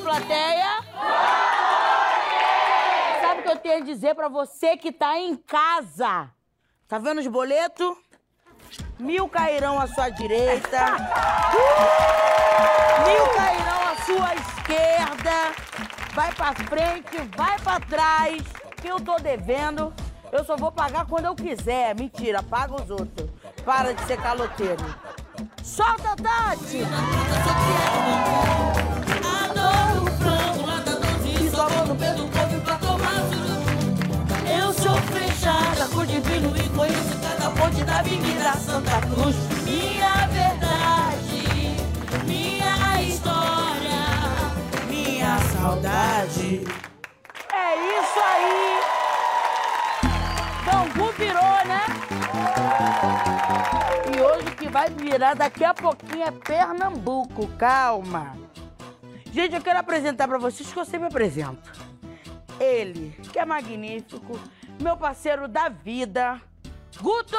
plateia? Sabe o que eu tenho a dizer pra você que tá em casa? Tá vendo os boletos? Mil cairão à sua direita. Mil cairão à sua esquerda. Vai pra frente, vai pra trás. Que eu tô devendo. Eu só vou pagar quando eu quiser. Mentira, paga os outros. Para de ser caloteiro. Solta, Tati! Eu sou fechada, cor de vinho e conheço cada ponte da Avenida Santa Cruz. Minha verdade, minha história, minha saudade. É isso aí! Bangu virou, né? E hoje que vai virar daqui a pouquinho é Pernambuco. Calma. Gente, eu quero apresentar pra vocês que eu sempre apresento. Ele, que é magnífico, meu parceiro da vida, Guto!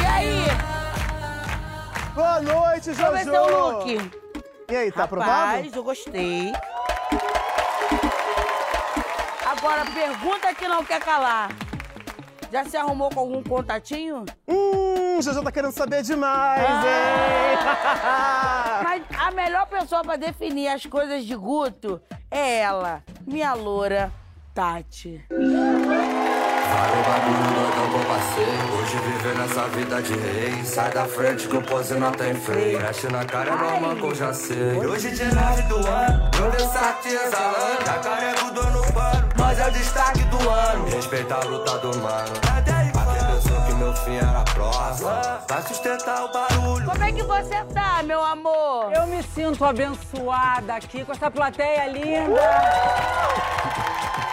E aí? Boa noite, Jojo! Como é seu look? E aí, tá aprovado? Rapaz, eu gostei. Agora, pergunta que não quer calar. Já se arrumou com algum contatinho? Hum, Jojo tá querendo saber demais, hein? Mas a melhor pessoa pra definir as coisas de Guto é ela, minha loura, Tati. Vale o bagulho doidão com parceiro Hoje viver nessa vida de rei. Sai da frente que o pose não tem freio. Mexe na cara é normal que eu já sei. Hoje de nove do ano Meu Versace exalando. Já carrego dor no pano Nós é o destaque do ano. Respeita a luta do mano fim era próximo Vai sustentar o barulho Como é que você tá, meu amor? Eu me sinto abençoada aqui com essa plateia linda.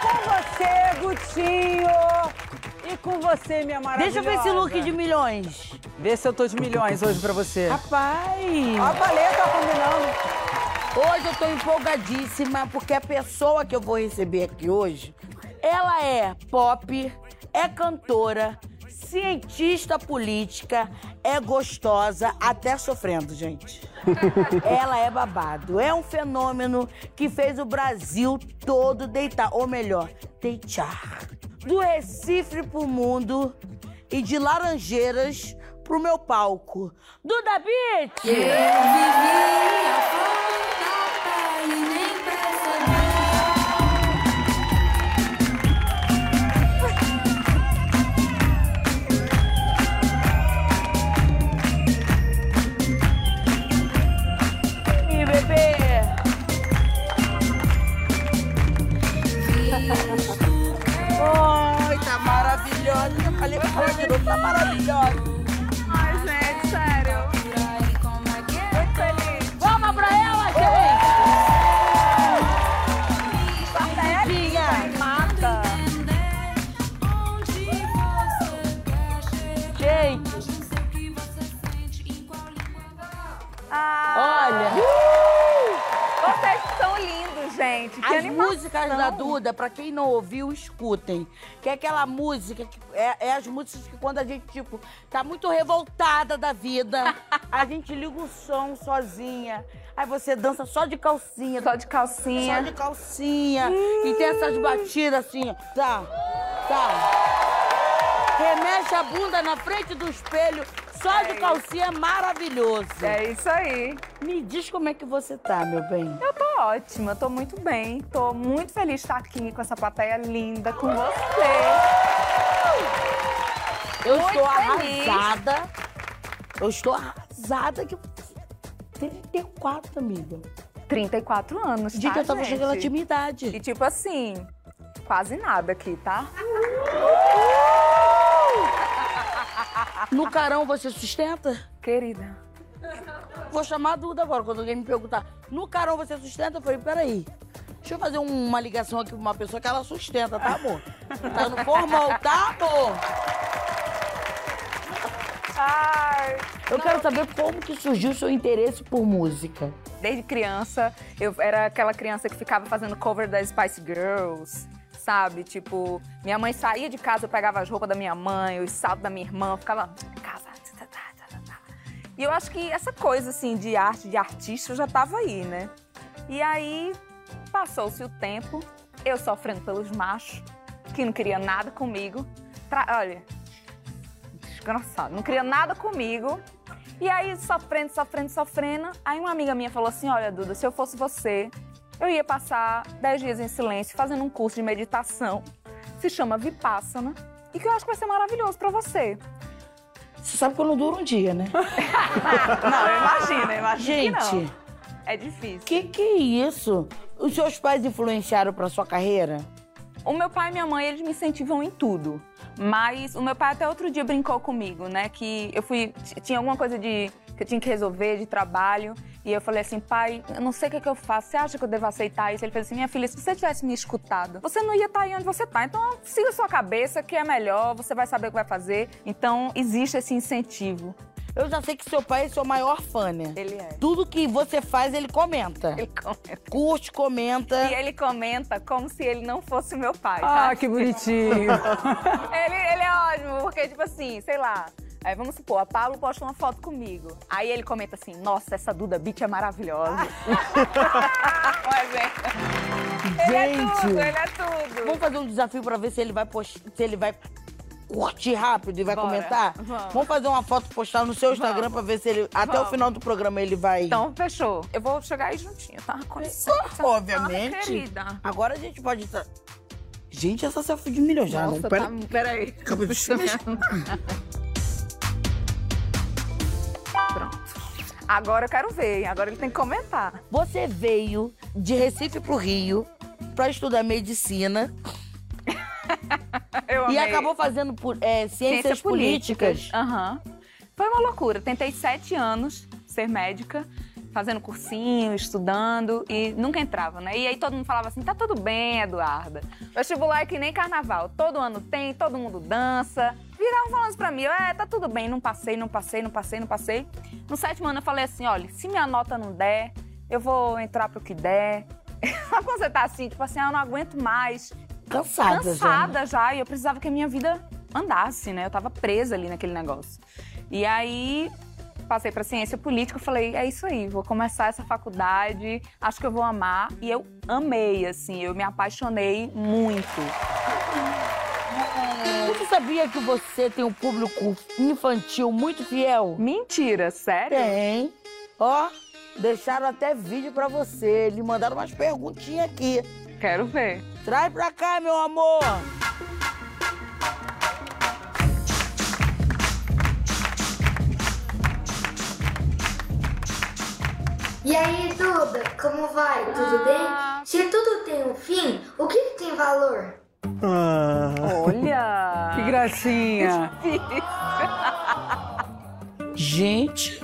Com você, Gutinho. E com você, minha maravilhosa. Deixa eu ver esse look de milhões. Vê se eu tô de milhões hoje pra você. Rapaz! A paleta combinando. Hoje eu tô empolgadíssima porque a pessoa que eu vou receber aqui hoje, ela é pop, é cantora, cientista política, é gostosa, até sofrendo, gente. ela é babado. É um fenômeno que fez o Brasil todo deitar, ou melhor, deitar. Do Recife pro mundo e de Laranjeiras pro meu palco. Duda Beat! Eu vivi a güzel. Músicas da Duda, pra quem não ouviu, escutem. Que é aquela música, que é, é as músicas que quando a gente, tipo, tá muito revoltada da vida, a gente liga o som sozinha. Aí você dança só de calcinha. Só de calcinha. Só de calcinha. E tem essas batidas assim, ó. Tá, tá. Remexe a bunda na frente do espelho, só de calcinha, é maravilhoso. É isso aí. Me diz como é que você tá, meu bem. Eu tô ótima, tô muito bem. Tô muito feliz de estar aqui com essa plateia linda, com você. Eu Muito estou feliz. arrasada. Eu estou arrasada que 34, amiga. 34 anos, Gente, tá, eu tava gente? chegando na intimidade. E tipo assim, quase nada aqui, tá? No carão você sustenta? Querida. Vou chamar a Duda agora, quando alguém me perguntar. No carão você sustenta? Eu falei, peraí. Deixa eu fazer um- uma ligação aqui pra uma pessoa que ela sustenta, tá, amor? Tá no formal, tá, amor? Ai, Eu quero saber como que surgiu o seu interesse por música. Desde criança, eu era aquela criança que ficava fazendo cover das Spice Girls, sabe? Tipo, minha mãe saía de casa, eu pegava as roupas da minha mãe, os saltos da minha irmã, eu ficava casa. tá, tá, tá. E eu acho que essa coisa assim de arte, de artista, já tava aí, né? E aí passou-se o tempo, eu sofrendo pelos machos, que não queria nada comigo. Tra- Olha, desgraçado, não queria nada comigo. E aí, sofrendo, sofrendo, sofrendo. Aí uma amiga minha falou assim: Olha, Duda, se eu fosse você, eu ia passar 10 dias em silêncio fazendo um curso de meditação. Se chama Vipassana. E que eu acho que vai ser maravilhoso pra você. Você sabe que eu não duro um dia, né? Não, imagino que Gente, não. É difícil. que que é isso? Os seus pais influenciaram pra sua carreira? O meu pai e minha mãe, eles me incentivam em tudo. Mas o meu pai até outro dia brincou comigo, né? Que eu fui. Tinha alguma coisa de. que eu tinha que resolver de trabalho. E eu falei assim, pai, eu não sei o que, é que eu faço. Você acha que eu devo aceitar isso? Ele fez assim, minha filha, se você tivesse me escutado, você não ia estar aí onde você tá. Então siga sua cabeça, que é melhor, você vai saber o que vai fazer. Então existe esse incentivo. Eu já sei que seu pai é seu maior fã, né? Ele é. Tudo que você faz, ele comenta. Ele comenta. Curte, comenta. E ele comenta como se ele não fosse meu pai. Ah, que bonitinho. Ele, ele é ótimo, porque, tipo assim, sei lá. Aí vamos supor, a Pablo posta uma foto comigo. Aí ele comenta assim: Nossa, essa Duda Beat é maravilhosa. Um exemplo. Ele é Gente. tudo, ele é tudo. Vamos fazer um desafio pra ver se ele vai post... se ele vai curtir rápido e vai Bora. comentar? Vamos. fazer uma foto postar no seu Instagram pra ver se ele até o Vamos. final do programa ele vai. Então, fechou. Eu vou chegar aí juntinho, tá? Com licença. obviamente. Ah, querida. Agora a gente pode. Gente, essa selfie de milhão já, Nossa, não? Pera... tá... peraí. Acabei de. Pronto. Agora eu quero ver, agora ele tem que comentar. Você veio de Recife pro Rio pra estudar medicina Eu e amei. acabou fazendo é, ciências, políticas. Aham. Foi uma loucura. Tentei sete anos ser médica, fazendo cursinho, estudando e nunca entrava, né? E aí todo mundo falava assim: tá tudo bem, Eduarda. Vestibular é que nem carnaval. Todo ano tem, todo mundo dança. Viravam falando isso pra mim: é, tá tudo bem, não passei, não passei, não passei, não passei. No sétimo ano eu falei assim: olha, se minha nota não der, eu vou entrar pro que der. Sabe quando você tá assim, tipo assim, ah, eu não aguento mais Cansada, já. cansada já. e eu precisava que a minha vida andasse, né? Eu tava presa ali naquele negócio. E aí passei para ciência política, falei, é isso aí, vou começar essa faculdade, acho que eu vou amar. E eu amei, assim, eu me apaixonei muito. Você sabia que você tem um público infantil muito fiel? Mentira, sério? Tem. Ó, deixaram até vídeo pra você. Eles mandaram umas perguntinhas aqui. Quero ver. Traz pra cá, meu amor. E aí, Duda, como vai? Tudo bem? Se tudo tem um fim, o que, que tem valor? Ah, Olha! Que gracinha. Gente,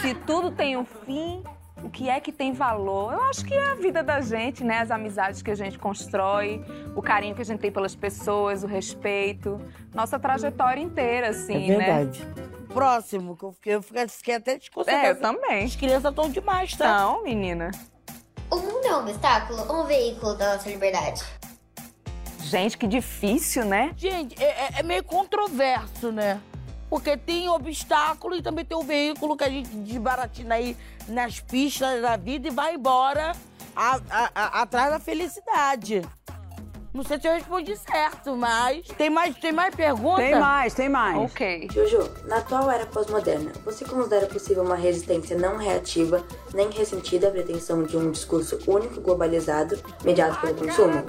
Se tudo tem um fim, o que é que tem valor? Eu acho que é a vida da gente, né? As amizades que a gente constrói, o carinho que a gente tem pelas pessoas, o respeito, nossa trajetória inteira, é assim, né? verdade. Próximo, que eu fiquei, eu fiquei, até desconcertada. É, eu também. As crianças estão demais, tá? Então, menina. O mundo é um obstáculo ou um veículo da nossa liberdade? Gente, que difícil, né? Gente, é, é- é meio controverso, né? Porque tem obstáculo e também tem o veículo que a gente desbaratina aí nas pistas da vida e vai embora a- a- a- atrás da felicidade. Não sei se eu respondi certo, mas. Tem mais, tem mais perguntas? Tem mais, tem mais. Ok. Jojo, na atual era pós-moderna, você considera possível uma resistência não reativa nem ressentida à pretensão de um discurso único globalizado mediado pelo consumo?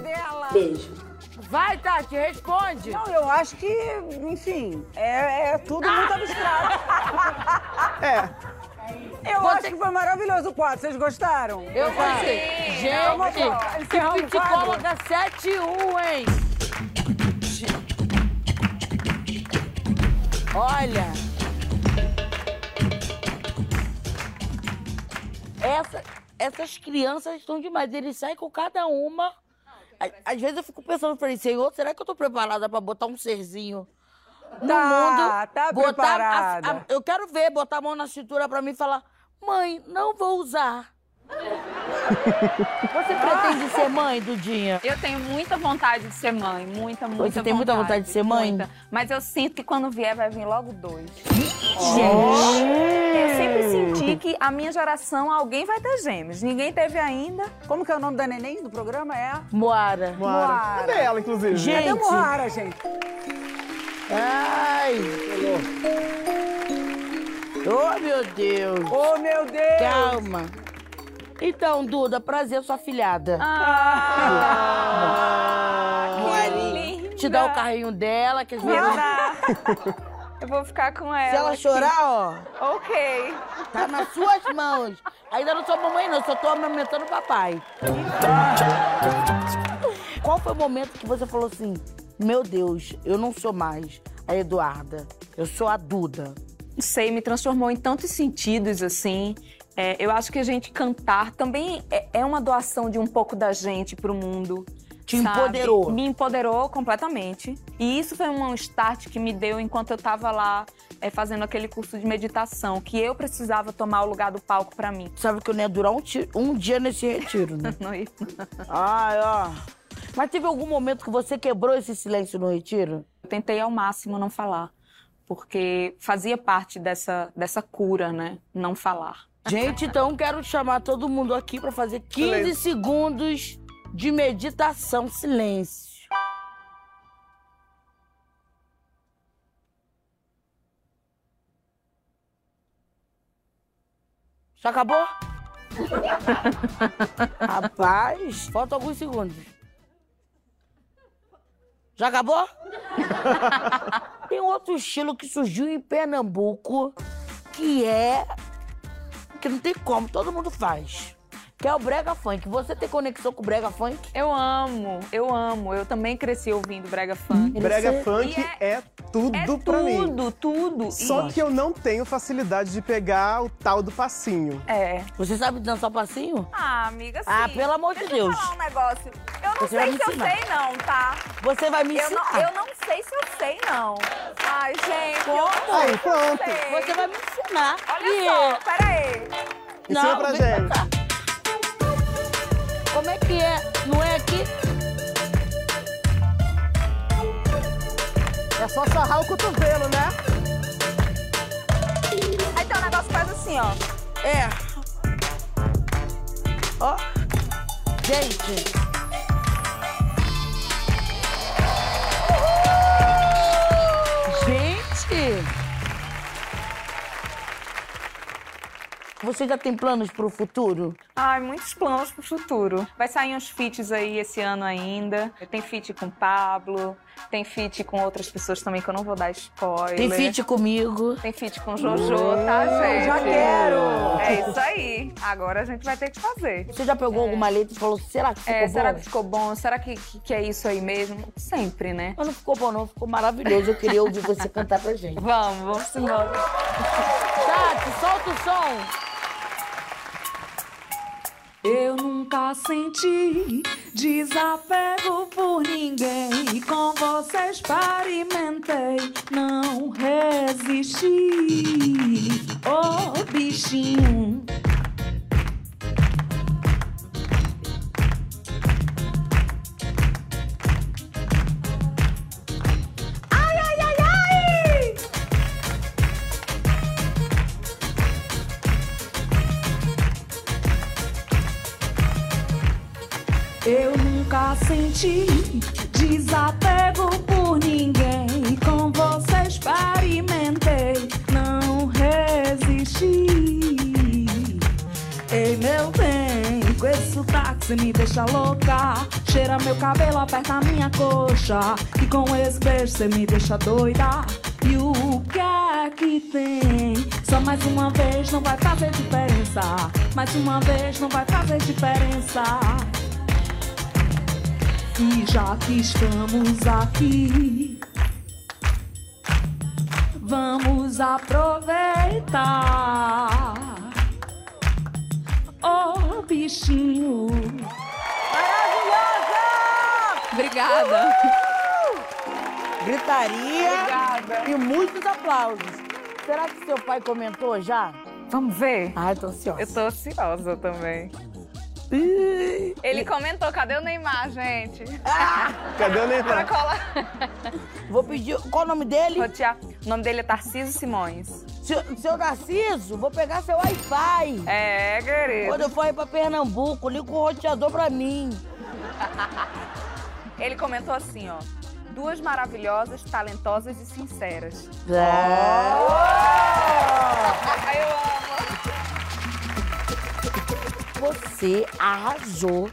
Beijo. Vai, Tati, responde. Não, eu acho que, enfim, é, é tudo muito abstrato. é. Eu acho que foi maravilhoso o quadro. Vocês gostaram? Eu. Vamos Gente, encerramos o psicóloga 7-1, hein? Olha. Essa- essas crianças estão demais. Eles saem com cada uma. Às vezes eu fico pensando, falei, Senhor, será que eu tô preparada pra botar um serzinho no Tá, mundo? tá botar a- preparada. a- eu quero ver, botar a mão na cintura pra mim e falar, Mãe, não vou usar. Você pretende ser mãe, Dudinha? Eu tenho muita vontade de ser mãe, muita, muita Você tem muita vontade de ser mãe? muita. Mas eu sinto que quando vier vai vir logo dois. Gente. Eu sempre senti que a minha geração alguém vai ter gêmeos. Ninguém teve ainda. Como que é o nome da neném do programa? É a Moara. Moara. Moara. Cadê ela, inclusive? Gente. Cadê Moara, gente? Ai. Oh, meu Deus. Oh, meu Deus! Calma. Então, Duda, prazer, sua filhada. Ah, Moarinha. Te dá o carrinho dela, que às vezes... Eu vou ficar com ela. Se ela aqui. chorar, ó, Ok. tá nas suas mãos. Ainda não sou mamãe, não, só tô amamentando o papai. Qual foi o momento que você falou assim, meu Deus, eu não sou mais a Eduarda, eu sou a Duda. Não sei, me transformou em tantos sentidos, assim. É, eu acho que a gente cantar também é, é uma doação de um pouco da gente pro mundo. Te sabe? empoderou. Me empoderou completamente. E isso foi um start que me deu enquanto eu tava lá é, fazendo aquele curso de meditação, que eu precisava tomar o lugar do palco pra mim. Sabe que eu não ia durar um, ti- um dia nesse retiro, né? Não ia- Ai, ó. Mas teve algum momento que você quebrou esse silêncio no retiro? Eu tentei ao máximo não falar, porque fazia parte dessa, dessa cura, né? Não falar. Gente, então quero chamar todo mundo aqui pra fazer 15 Silêncio. segundos de meditação. Silêncio. Já acabou? Rapaz, faltam alguns segundos. Já acabou? Tem outro estilo que surgiu em Pernambuco, que é que não tem como, todo mundo faz. Que é o brega funk. Você tem conexão com o brega funk? Eu amo, eu amo. Eu também cresci ouvindo brega funk. Brega Você- funk é, é- tudo É pra mim. tudo, tudo. Só E- que eu não tenho facilidade de pegar o tal do passinho. É. Você sabe dançar passinho? Ah, amiga, sim. Ah, pelo amor de Deixa Deus. eu falar um negócio. Eu não Você sei se eu sei não, tá? Você vai me Eu ensinar. não, eu não sei se eu sei não. Ai, gente, não Aí, pronto. Você vai me ensinar. Olha E- só, peraí. Ensina pra vem gente. Como é que é? Não é aqui? É só sarrar o cotovelo, né? Aí tem um negócio que faz assim, ó. É. Ó. Gente. Gente. Você já tem planos pro futuro? Ai, muitos planos pro futuro. Vai sair uns feats aí esse ano ainda. Tem feat com Pablo, tem feat com outras pessoas também que eu não vou dar spoiler. Tem feat comigo. Tem feat com Jojo, tá, gente? já quero! É isso aí. Agora a gente vai ter que fazer. Você já pegou alguma letra e falou, será que ficou É, bom? será que ficou bom? Será que, que, que é isso aí mesmo? Sempre, né? Mas não ficou bom não, ficou maravilhoso. Eu queria ouvir você cantar pra gente. Vamos, vamos embora. Tati, solta o som. Eu nunca senti desapego por ninguém. E com você experimentei, não resisti. Oh, bichinho. Deixa louca. Cheira meu cabelo, aperta minha coxa. E com esse beijo você me deixa doida. E o que é que tem? Só mais uma vez não vai fazer diferença. Mais uma vez não vai fazer diferença. E já que estamos aqui, vamos aproveitar. Oh, bichinho. Obrigada. Gritaria Obrigada. e muitos aplausos. Será que seu pai comentou já? Vamos ver? Ai, tô ansiosa. Eu tô ansiosa também. Ele comentou, cadê o Neymar, gente? Cadê o Pra Neymar? colar. Vou pedir. Qual o nome dele? Rotear. O nome dele é Tarcísio Simões. Seu, seu Narciso, vou pegar seu Wi-Fi. É, querido. Quando eu for ir pra Pernambuco, liga o roteador pra mim. Ele comentou assim, ó. Duas maravilhosas, talentosas e sinceras. É. Ai, eu amo. Você arrasou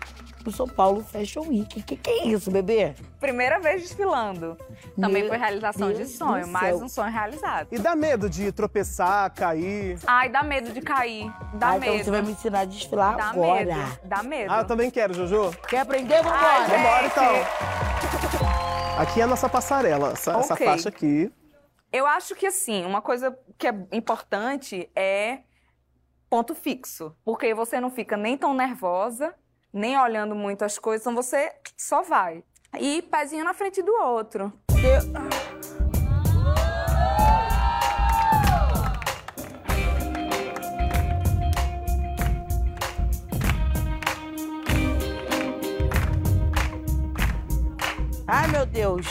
no São Paulo Fashion Week. Que que é isso, bebê? Primeira vez desfilando. Também Meu foi realização Deus de sonho, mais céu. um sonho realizado. E dá medo de tropeçar, cair? Ai, dá medo de cair. Dá ah, medo. então você vai me ensinar a desfilar Dá agora. medo. Dá medo. Ah, eu também quero, Jojo. Quer aprender? Vambora. Ai, Vambora, então. Aqui é a nossa passarela, essa, essa Ok. faixa aqui. Eu acho que assim, uma coisa que é importante é ponto fixo. Porque você não fica nem tão nervosa, nem olhando muito as coisas, então você só vai. E pezinho na frente do outro. Ai, meu Deus.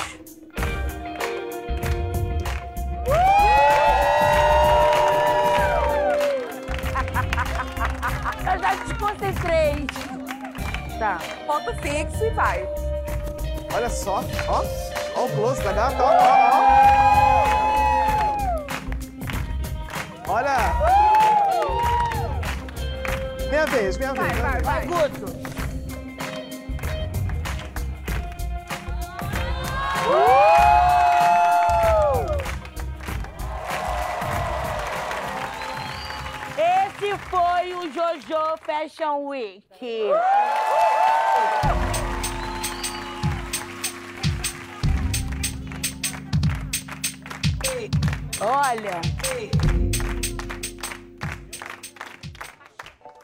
Eu já desconcentrei. Tá. Ponto fixo e vai. Olha só, ó. Ó o close da gata, ó, ó, ó. Olha. Minha vez, minha vez. Vai, vai, Vai, vai. Guto. Fashion Week. Olha.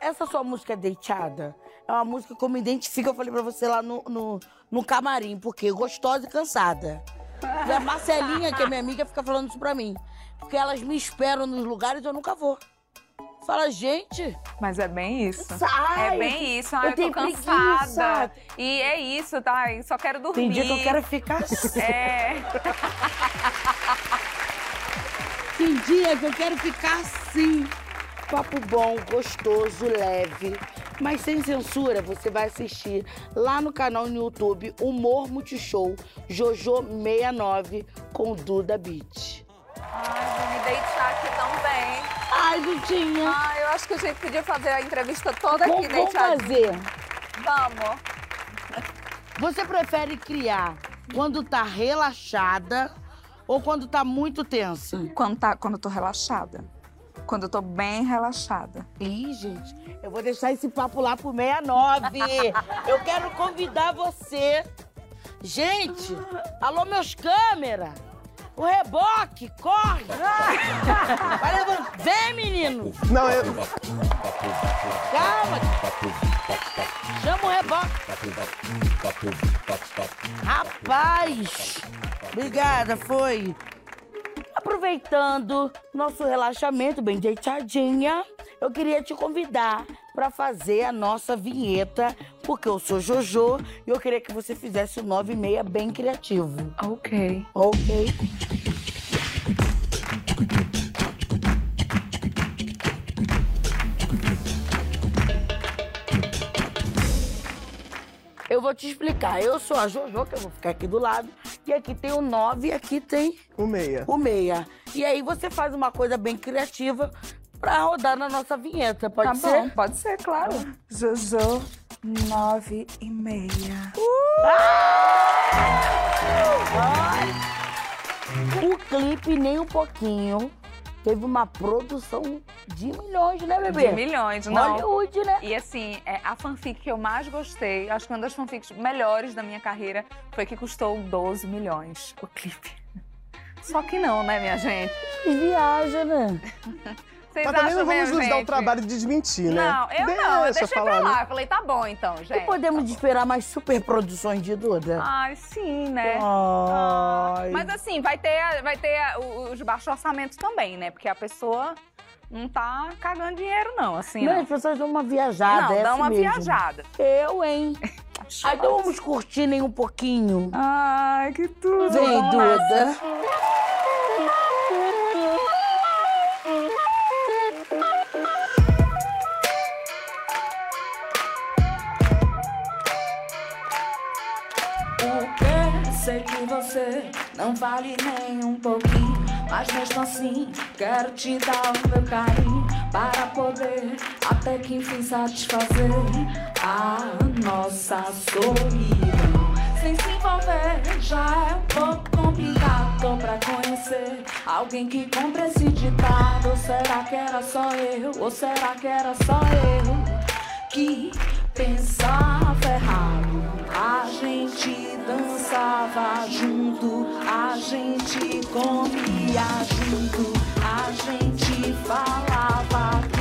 Essa sua música deitada é uma música que eu me identifico, eu falei pra você lá no, no, no camarim, porque gostosa e cansada. E a Marcelinha, que é minha amiga, fica falando isso pra mim. Porque elas me esperam nos lugares e eu nunca vou. Fala, gente, Mas é bem isso. Ai, é bem isso. eu Ai, eu, tô cansada. preguiça. E é isso, tá? Eu só quero dormir. tem dia que eu quero ficar assim. É. Tem dia que eu quero ficar assim. Papo bom, gostoso, leve. Mas sem censura, você vai assistir lá no canal no YouTube Humor Multishow Jojo69 com Duda Beat. Ai, vou me deitar aqui. Ai, Dudinha, Ai, eu acho que a gente podia fazer a entrevista toda aqui, vamos, vamos fazer. Vamos. Você prefere criar quando tá relaxada ou quando tá muito tensa? Quando, tá, quando eu tô relaxada. Quando eu tô bem relaxada. Ih, gente, eu vou deixar esse papo lá pro 69. Eu quero convidar você. Gente, alô, meus câmeras. O reboque, corre. Vai levando. Vem, menino. Não, eu... Calma. Chama o reboque. Rapaz. Obrigada, foi. Aproveitando nosso relaxamento bem deitadinha, eu queria te convidar para fazer a nossa vinheta, porque eu sou Jojo e eu queria que você fizesse o 9 e meia bem criativo. Ok. Ok? Eu vou te explicar. Eu sou a Jojo, que eu vou ficar aqui do lado. E aqui tem o 9 e aqui tem O meia. o meia. E aí você faz uma coisa bem criativa pra rodar na nossa vinheta, pode Tá ser? bom, pode ser, claro. Jojo, nove e meia. O clipe, nem um pouquinho, teve uma produção de milhões, né, bebê? De milhões, não. Hollywood, né? E assim, é, a fanfic que eu mais gostei, acho que uma das fanfics melhores da minha carreira, foi que custou 12 milhões o clipe. Só que não, né, minha gente? Viaja, né? Vocês Mas também não vamos mesmo, nos dar o trabalho de desmentir, né? Não, eu não, eu deixei falar, pra né? lá. Eu falei, tá bom então, E gente. podemos esperar mais super produções de Duda? Ai, sim, né? Ai. Mas assim, vai ter, vai ter os baixos orçamentos também, né? Porque a pessoa não tá cagando dinheiro, não, assim. Não, Não, as pessoas dão uma viajada, Não, é dá assim uma mesmo. viajada. Eu, hein? Aí então vamos curtir nem um pouquinho. Ai, que tudo. Vem, Duda. Você não vale nem um pouquinho. Mas mesmo assim, quero te dar o meu carinho. Para poder até que enfim satisfazer a nossa solidão. Sem se envolver, já é um pouco complicado. Pra conhecer alguém que compre esse ditado. Ou será que era só eu? Ou será que era só eu? que pensava errado. A gente dançava junto, a gente comia junto, a gente falava tudo,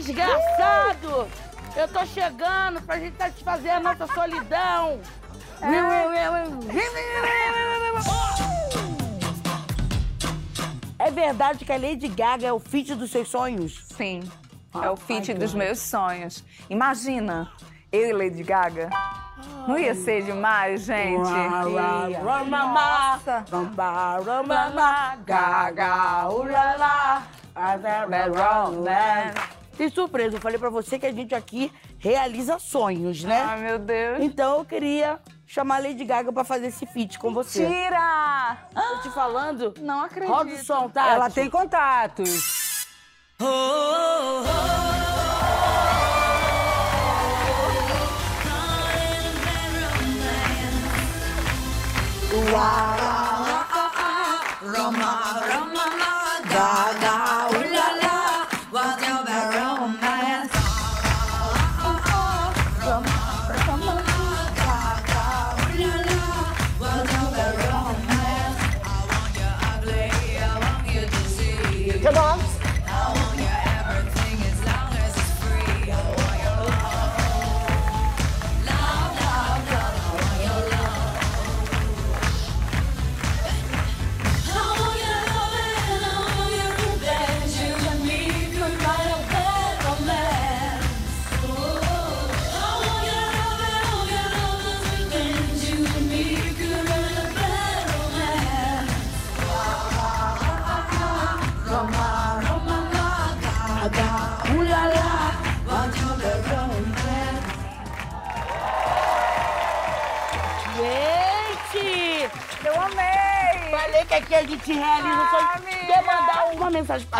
Desgraçado! Eu tô chegando pra gente satisfazer a nossa solidão. É verdade que a Lady Gaga é o feat dos seus sonhos? Sim, é o feat dos meus sonhos. Imagina, eu e Lady Gaga. Não ia ser demais, gente? Nossa. Gaga, ulala, Tem surpresa, eu falei pra você que a gente aqui realiza sonhos, né? Ai, meu Deus. Então eu queria chamar a Lady Gaga pra fazer esse feat com você. Tira! Tô te falando? Não acredito. Roda o som, tá? Ela tem contatos. Gente!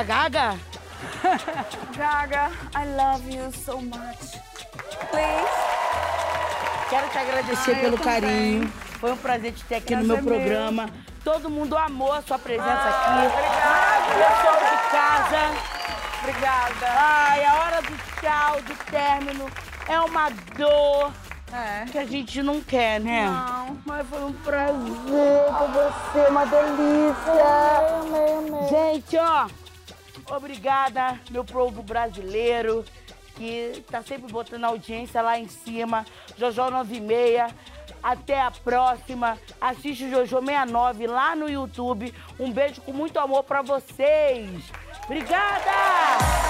Pra Gaga? Gaga, I love you so much. Please. Quero te agradecer eu pelo carinho. Foi um prazer te ter aqui no Prazer meu meu. programa. Todo mundo amou a sua presença Ah, aqui. obrigada. Pessoal de casa. Obrigada. Ai, a hora do tchau, do término, é uma dor É. que a gente não quer, né? Não. Mas foi um prazer com você, uma delícia. Gente, ó, obrigada, meu povo brasileiro, que tá sempre botando audiência lá em cima. Jojo 96. Até a próxima. Assiste o Jojo 69 lá no YouTube. Um beijo com muito amor pra vocês. Obrigada!